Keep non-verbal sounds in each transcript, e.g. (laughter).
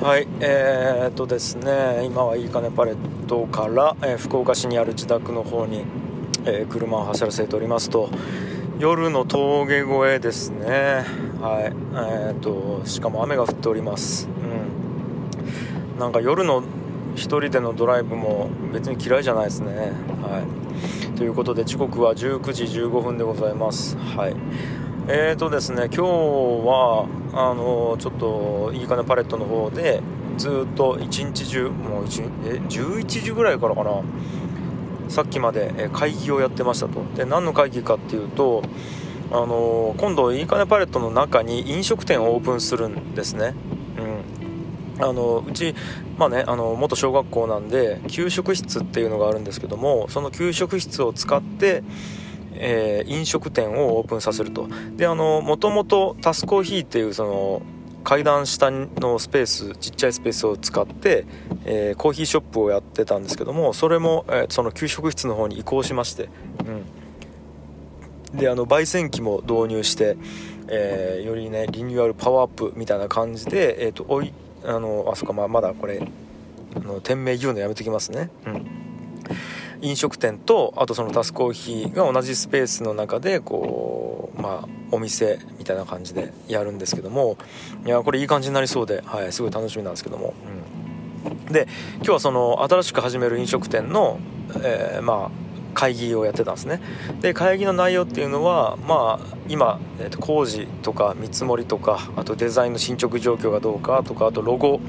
はいえー、っとですね今はいいかねパレットから、えー、福岡市にある自宅の方に、えー、車を走らせておりますと夜の峠越えですね。はいえー、っとしかも雨が降っております。うん。なんか夜の1人でのドライブも別に嫌いじゃないですね。はい。ということで時刻は19時15分でございます。はい。えーとですね今日はあのちょっといいかねパレットの方でずっと一日中もうえ11時ぐらいからかなさっきまで会議をやってましたと。で何の会議かっていうとあの今度いいかねパレットの中に飲食店をオープンするんですね。うん。あのうち、まあね、あの元小学校なんで給食室っていうのがあるんですけどもその給食室を使ってえー、飲食店をオープンさせると。であのもともとタスコーヒーっていうその階段下のスペースちっちゃいスペースを使って、えー、コーヒーショップをやってたんですけどもそれも、えー、その給食室の方に移行しまして、うん、であの焙煎機も導入して、えー、よりねリニューアルパワーアップみたいな感じで、えーと、おいあのあそこまあまだこれあの店名言うのやめときますね。うん。飲食店とあとそのタスコーヒーが同じスペースの中でこうまあお店みたいな感じでやるんですけどもいやこれいい感じになりそうで、はい、すごい楽しみなんですけども、うん、で今日はその新しく始める飲食店の、え、まあ会議をやってたんですね。で会議の内容っていうのはまあ今、えー、と工事とか見積もりとかあとデザインの進捗状況がどうかとかあとロゴ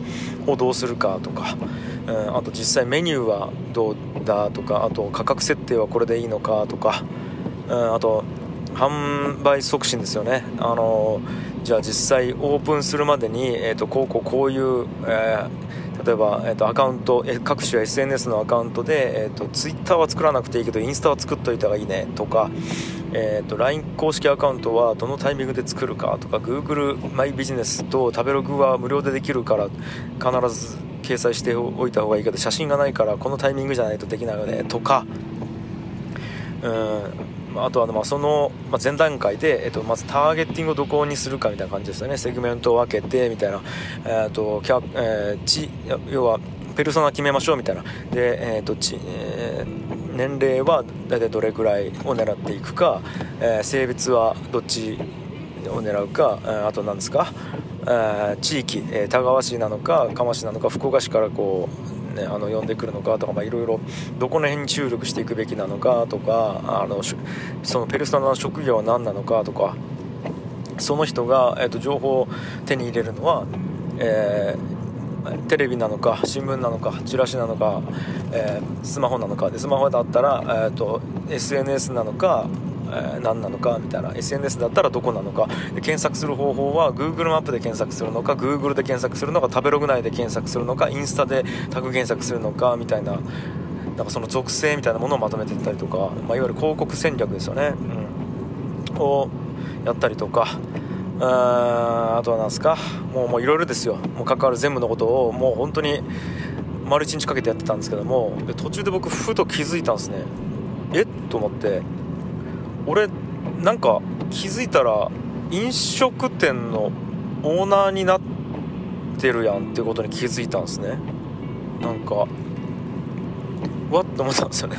をどうするかとかうん、あと実際メニューはどうだとかあと価格設定はこれでいいのかとか、うん、あと販売促進ですよね。あのじゃあ実際オープンするまでに、えーと、こうこうこういう、えー、例えば、えーと、アカウント各種 SNS のアカウントで、えーと、と Twitter は作らなくていいけどインスタは作っといた方がいいねとか、えー、と LINE 公式アカウントはどのタイミングで作るかとか Google マイビジネスと食べログは無料でできるから必ず掲載しておいた方がいいけど写真がないからこのタイミングじゃないとできないよねとか。うん。あとはまあその前段階で、えっと、まずターゲッティングをどこにするかみたいな感じですよね。セグメントを分けてみたいな、えっとキャえー、ち要はペルソナ決めましょうみたいな。で、えーとちえー、年齢は大体どれくらいを狙っていくか、えー、性別はどっちを狙うか、えー、あと何ですか？地域、え田川市なのか釜市なのか福岡市からこう、ね、あの呼んでくるのかとかいろいろどこの辺に注力していくべきなのかとかあのそのペルソナの職業は何なのかとかその人が、えーと、情報を手に入れるのは、えー、テレビなのか新聞なのかチラシなのか、えー、スマホなのか。でスマホだったら、えーと SNS なのかえ、何なのかみたいな SNS だったらどこなのか検索する方法は Google マップで検索するのか Google で検索するのか食べログ内で検索するのかインスタでタグ検索するのかみたいななんかその属性みたいなものをまとめていったりとか、まあ、いわゆる広告戦略ですよね、うん、をやったりとかああとは何すかもういろいろですよ。もう関わる全部のことをもう本当に丸一日かけてやってたんですけども途中で僕ふと気づいたんですね。えっ？と思って。俺なんか気づいたら飲食店のオーナーになってるやんってことに気づいたんですね。なんかうわっと思ったんですよね。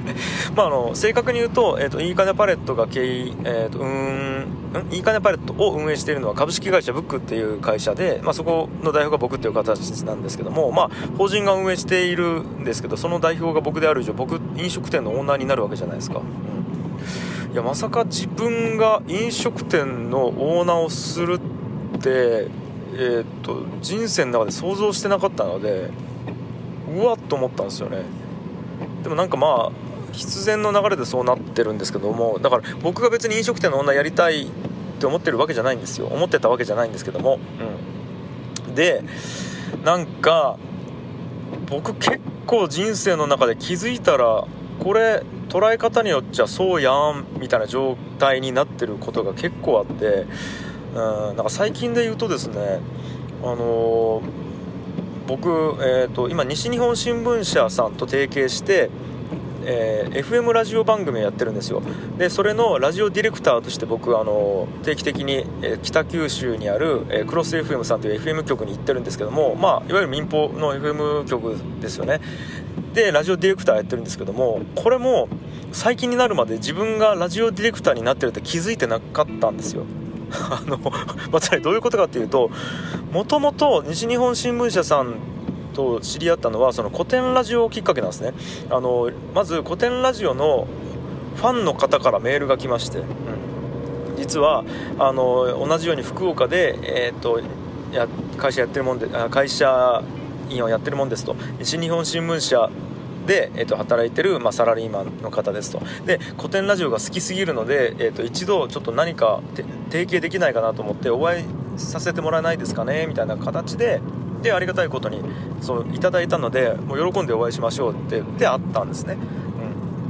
(laughs) まああの正確に言うと,、えーと、いいかねパレットが経営、えーと、うんいいかねパレットを運営しているのは株式会社ブックっていう会社で、まあ、そこの代表が僕っていう形なんですけども、まあ、法人が運営しているんですけどその代表が僕である以上僕飲食店のオーナーになるわけじゃないですか、うんいやまさか自分が飲食店のオーナーをするって、えー、っと人生の中で想像してなかったのでうわっと思ったんですよね。でもなんかまあ必然の流れでそうなってるんですけどもだから僕が別に飲食店のオーナーやりたいって思ってるわけじゃないんですよ。思ってたわけじゃないんですけども。うん。でなんか僕結構人生の中で気づいたらこれ捉え方によっちゃそうやんみたいな状態になってることが結構あってうんなんか最近で言うとですねあのー、僕、えーと、今西日本新聞社さんと提携してえー、FM ラジオ番組をやってるんですよ。でそれのラジオディレクターとして僕あの定期的に、えー、北九州にある、えー、クロス FM さんという FM 局に行ってるんですけども、まあ、いわゆる民放の FM 局ですよね。でラジオディレクターやってるんですけどもこれも最近になるまで自分がラジオディレクターになってるって気づいてなかったんですよ。(laughs) あの、ま、つまりどういうことかっていうともともと西日本新聞社さんと知り合ったのはその古典ラジオきっかけなんですね。あのまず古典ラジオのファンの方からメールが来まして、うん、実はあの同じように福岡で、えー、っとや会社やってるもんで会社員をやってるもんですと。西日本新聞社で、えー、と働いてる、まあ、サラリーマンの方ですと。で古典ラジオが好きすぎるので、えー、と一度ちょっと何か提携できないかなと思ってお会いさせてもらえないですかねみたいな形ででありがたいことにそういただいたのでもう喜んでお会いしましょうってであったんですね、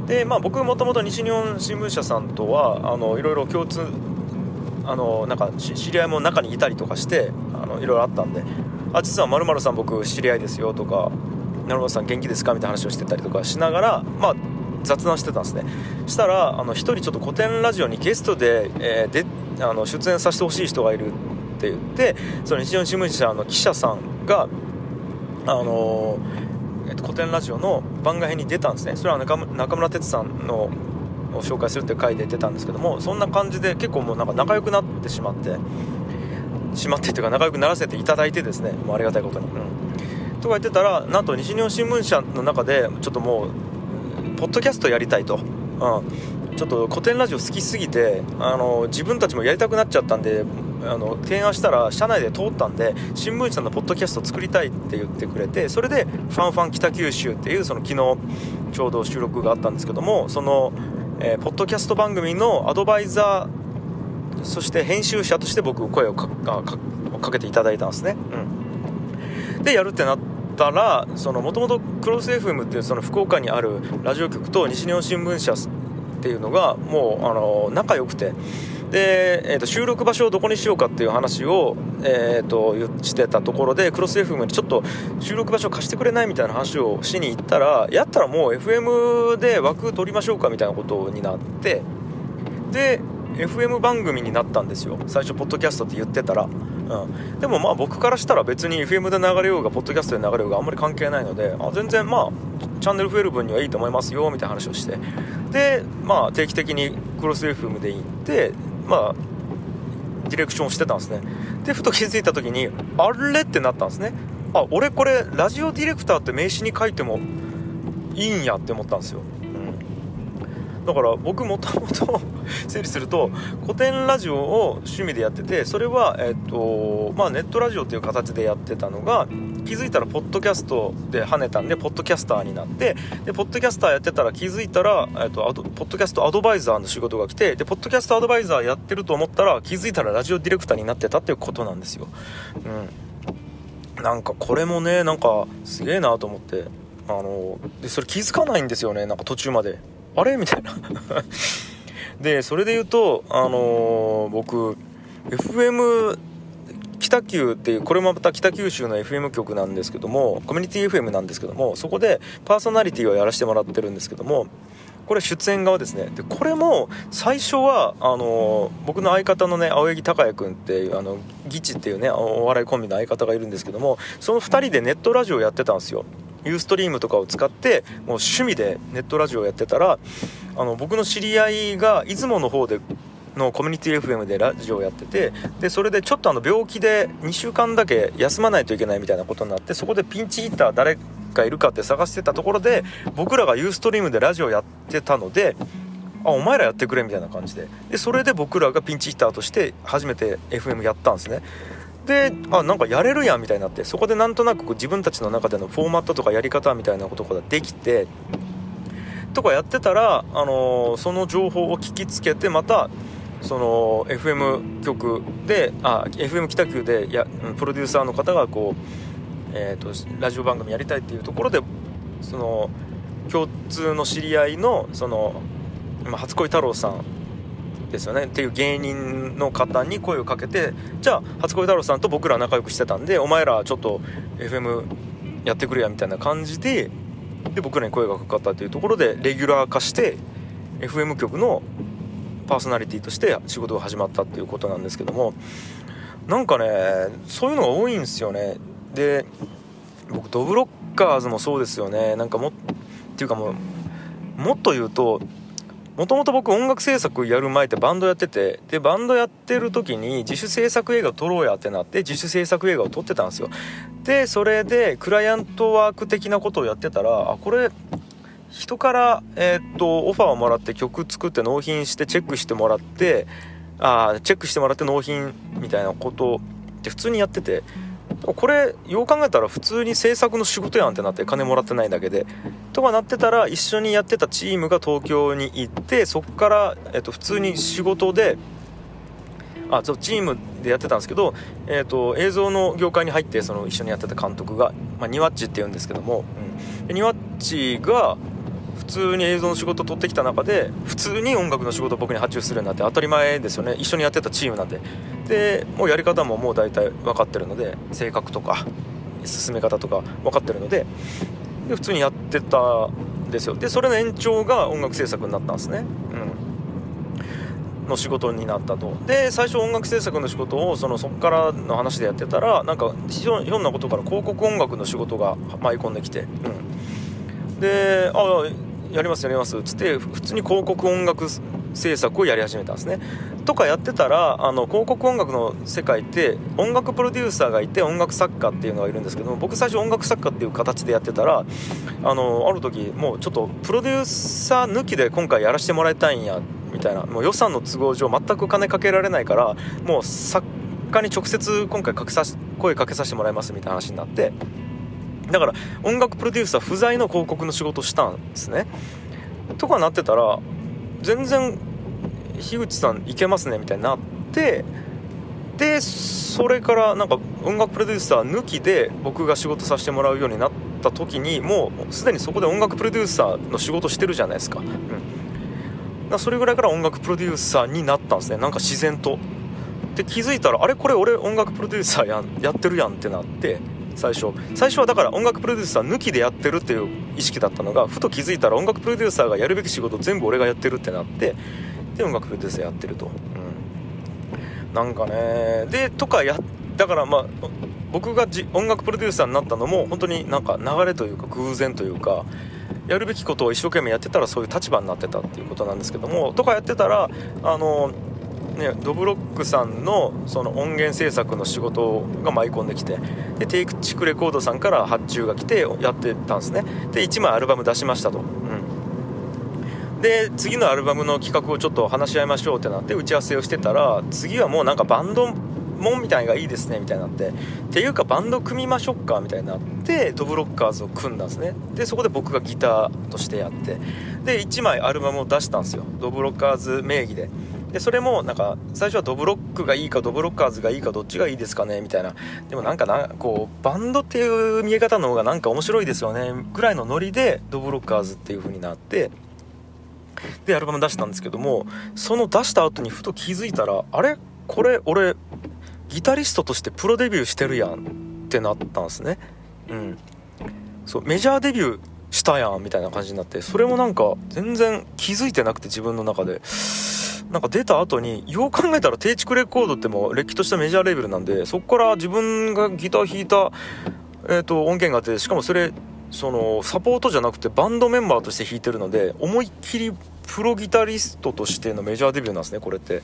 うん、でまあ僕もともと西日本新聞社さんとはあのいろいろ共通あのなんか知り合いも中にいたりとかしてあのいろいろあったんであ実はまるさん僕知り合いですよとか成丸さん元気ですか？みたいな話をしてたりとかしながらまあ雑談してたんですね。したらあの1人ちょっと古典ラジオにゲストで,、えー、であの出演させてほしい人がいるって言ってその日本新聞社の記者さんがあのえっと、古典ラジオの番外編に出たんですね。それは中村哲さんのを紹介するっていう回で出たんですけどもそんな感じで結構もうなんか仲良くなってしまってしまってっていうか仲良くならせていただいてですねもうありがたいことに、うん、とか言ってたらなんと西日本新聞社の中でちょっともうポッドキャストやりたいと、うん、ちょっと古典ラジオ好きすぎてあの自分たちもやりたくなっちゃったんであの提案したら社内で通ったんで新聞社のポッドキャスト作りたいって言ってくれてそれで「ファンファン北九州」っていうその昨日ちょうど収録があったんですけどもその、えー、ポッドキャスト番組のアドバイザーそして編集者として僕声をかけていただいたんですね、うん、でやるってなったらもともとクロス FM っていうその福岡にあるラジオ局と西日本新聞社っていうのがもうあの仲良くて。で、えー、と収録場所をどこにしようかっていう話を、えー、としてたところでクロス FM にちょっと収録場所貸してくれないみたいな話をしに行ったらやったらもう FM で枠取りましょうかみたいなことになってで FM 番組になったんですよ。最初ポッドキャストって言ってたら、うん、でもまあ僕からしたら別に FM で流れようがポッドキャストで流れようがあんまり関係ないのであ全然まあチャンネル増える分にはいいと思いますよみたいな話をして。でまあ定期的にクロス FM で行ってまあディレクションしてたんですね。でふと気づいた時にあれってなったんですね。あ俺これラジオディレクターって名刺に書いてもいいんやって思ったんですよ。だから僕もともと整理すると古典ラジオを趣味でやっててそれは、えっとまあ、ネットラジオっていう形でやってたのが気づいたらポッドキャストで跳ねたんでポッドキャスターになってでポッドキャスターやってたら気づいたら、えっと、とポッドキャストアドバイザーの仕事が来てでポッドキャストアドバイザーやってると思ったら気づいたらラジオディレクターになってたっていうことなんですよ。うん、なんかこれもねなんかすげえなと思って。あのでそれ気づかないんですよねなんか途中まで。あれ？(laughs) みたいな。でそれで言うとあのー、僕 FM 北九っていうこれもまた北九州の FM 局なんですけどもコミュニティ FM なんですけどもそこでパーソナリティをやらせてもらってるんですけどもこれ出演側ですね。でこれも最初はあの僕の相方のね青柳孝也君っていうあのギチっていうねお笑いコンビの相方がいるんですけどもその2人でネットラジオやってたんですよ。ユーストリームとかを使ってもう趣味でネットラジオをやってたらあの僕の知り合いが出雲の方でのコミュニティ FM でラジオをやっててでそれでちょっとあの病気で2週間だけ休まないといけないみたいなことになってそこでピンチヒッター誰かいるかって探してたところで僕らがユーストリームでラジオやってたのであお前らやってくれみたいな感じで。でそれで僕らがピンチヒッターとして初めて FM やったんですね。であなんかやれるやんみたいになってそこでなんとなくこう自分たちの中でのフォーマットとかやり方みたいなことができてとかやってたら、あのー、その情報を聞きつけてまたその FM 局であ FM 北九でやプロデューサーの方がこう、えーと、ラジオ番組やりたいっていうところでその共通の知り合いのその初恋太郎さんですよね。っていう芸人の方に声をかけてじゃあ初恋太郎さんと僕ら仲良くしてたんでお前らちょっと FM やってくれやみたいな感じでで僕らに声がかかったというところでレギュラー化して FM 局のパーソナリティとして仕事が始まったっていうことなんですけども。なんかねそういうのが多いんですよね。で僕ドブロッカーズもそうですよね。なんかもっていうかもうもっと言うともともと僕音楽制作やる前ってバンドやっててでバンドやってる時に自主制作映画を撮ろうやってなって自主制作映画を撮ってたんですよ。でそれでクライアントワーク的なことをやってたらあこれ人から、えー、っとオファーをもらって曲作って納品してチェックしてもらってあチェックしてもらって納品みたいなことって普通にやってて。これよう考えたら普通に制作の仕事やんってなって金もらってないだけで。とかなってたら一緒にやってたチームが東京に行ってそこから、えっと、普通に仕事であそうチームでやってたんですけど、えーと、映像の業界に入ってその一緒にやってた監督が、まあ、ニワッチって言うんですけども、うん、ニワッチが普通に映像の仕事を取ってきた中で普通に音楽の仕事を僕に発注するようになって当たり前ですよね。一緒にやってたチームなんででもうやり方ももう大体分かってるので性格とか進め方とか分かってるのでで普通にやってたんですよ。でそれの延長が音楽制作になったんですね。うん。の仕事になったと。で最初音楽制作の仕事をそのそっからの話でやってたらなんかひょんなことから広告音楽の仕事が舞い込んできて、うん、であやりますやります。っつって普通に広告音楽制作をやり始めたんですね。とかやってたらあの広告音楽の世界って音楽プロデューサーがいて音楽作家っていうのがいるんですけども僕最初音楽作家っていう形でやってたらあのある時もうちょっとプロデューサー抜きで今回やらせてもらいたいんやみたいなもう予算の都合上全く金かけられないからもう作家に直接今回かけさ声かけさせてもらいますみたいな話になってだから音楽プロデューサー不在の広告の仕事をしたんですね。とかなってたら全然樋口さんいけますねみたいになってでそれからなんか音楽プロデューサー抜きで僕が仕事させてもらうようになった時にもうすでにそこで音楽プロデューサーの仕事してるじゃないですか,、うん、だそれぐらいから音楽プロデューサーになったんですね。なんか自然と。で気づいたらあれこれ俺音楽プロデューサーややってるやんってなって。最初。最初はだから音楽プロデューサー抜きでやってるっていう意識だったのがふと気づいたら音楽プロデューサーがやるべき仕事全部俺がやってるってなってで音楽プロデューサーやってると、うん、なんかねでとかやだからまあ僕がじ音楽プロデューサーになったのも本当になんか流れというか偶然というかやるべきことを一生懸命やってたらそういう立場になってたっていうことなんですけどもとかやってたらあのね、ドブロックさんのその音源制作の仕事が舞い込んできてでテイクチクレコードさんから発注が来てやってたんですね。で1枚アルバム出しましたと、うん、で次のアルバムの企画をちょっと話し合いましょうってなって打ち合わせをしてたら次はもうなんかバンドもんみたいなのがいいですねみたいになってっていうかバンド組みましょうかみたいになってドブロッカーズを組んだんですね。でそこで僕がギターとしてやってで1枚アルバムを出したんですよ。ドブロッカーズ名義で。でそれもなんか最初はドブロックがいいかドブロッカーズがいいかどっちがいいですかねみたいな。でもなんかなこうバンドっていう見え方の方がなんか面白いですよね。ぐらいのノリでドブロッカーズっていう風になってでアルバム出したんですけどもその出した後にふと気づいたらあれ？これ俺ギタリストとしてプロデビューしてるやんってなったんですね。うん。そうメジャーデビューしたやんみたいな感じになってそれもなんか全然気づいてなくて自分の中で。なんか出た後によう考えたら低畜レコードってもうれっきとしたメジャーレーベルなんでそこから自分がギター弾いた、えーと、音源があってしかもそれそのサポートじゃなくてバンドメンバーとして弾いてるので思いっきりプロギタリストとしてのメジャーデビューなんですねこれって。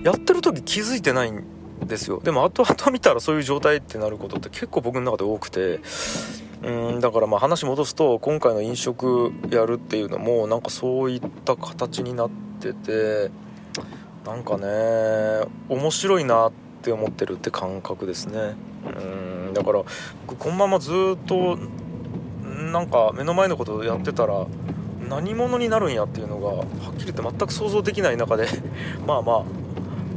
やってる時気づいてないんですよ。でも (laughs) 後々見たらそういう状態ってなることって結構僕の中で多くて。うんだからまあ話戻すと今回の飲食やるっていうのもなんかそういった形になっててなんかね面白いなって思ってるって感覚ですね。うんだから僕このままずっとなんか目の前のことをやってたら何者になるんやっていうのがはっきり言って全く想像できない中で (laughs) まあまあ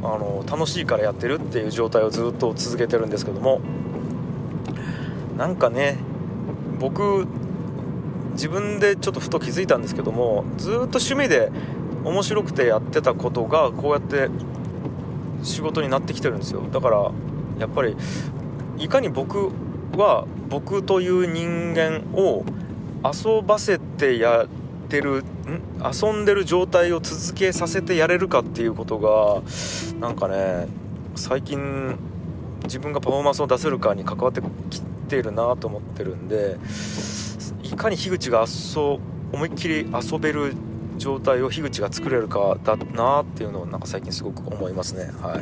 あの楽しいからやってるっていう状態をずっと続けてるんですけどもなんかね僕自分でちょっとふと気づいたんですけどもずっと趣味で面白くてやってたことがこうやって仕事になってきてるんですよ。だからやっぱりいかに僕は僕という人間を遊ばせてやってるん？遊んでる状態を続けさせてやれるかっていうことがなんかね最近自分がパフォーマンスを出せるかに関わってきてるなと思ってるんでいかに樋口が遊思いっきり遊べる状態を樋口が作れるかだなっていうのをなんか最近すごく思いますね。はい。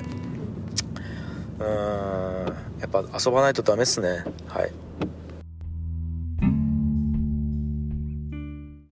うーん。やっぱ遊ばないとダメっすね。はい。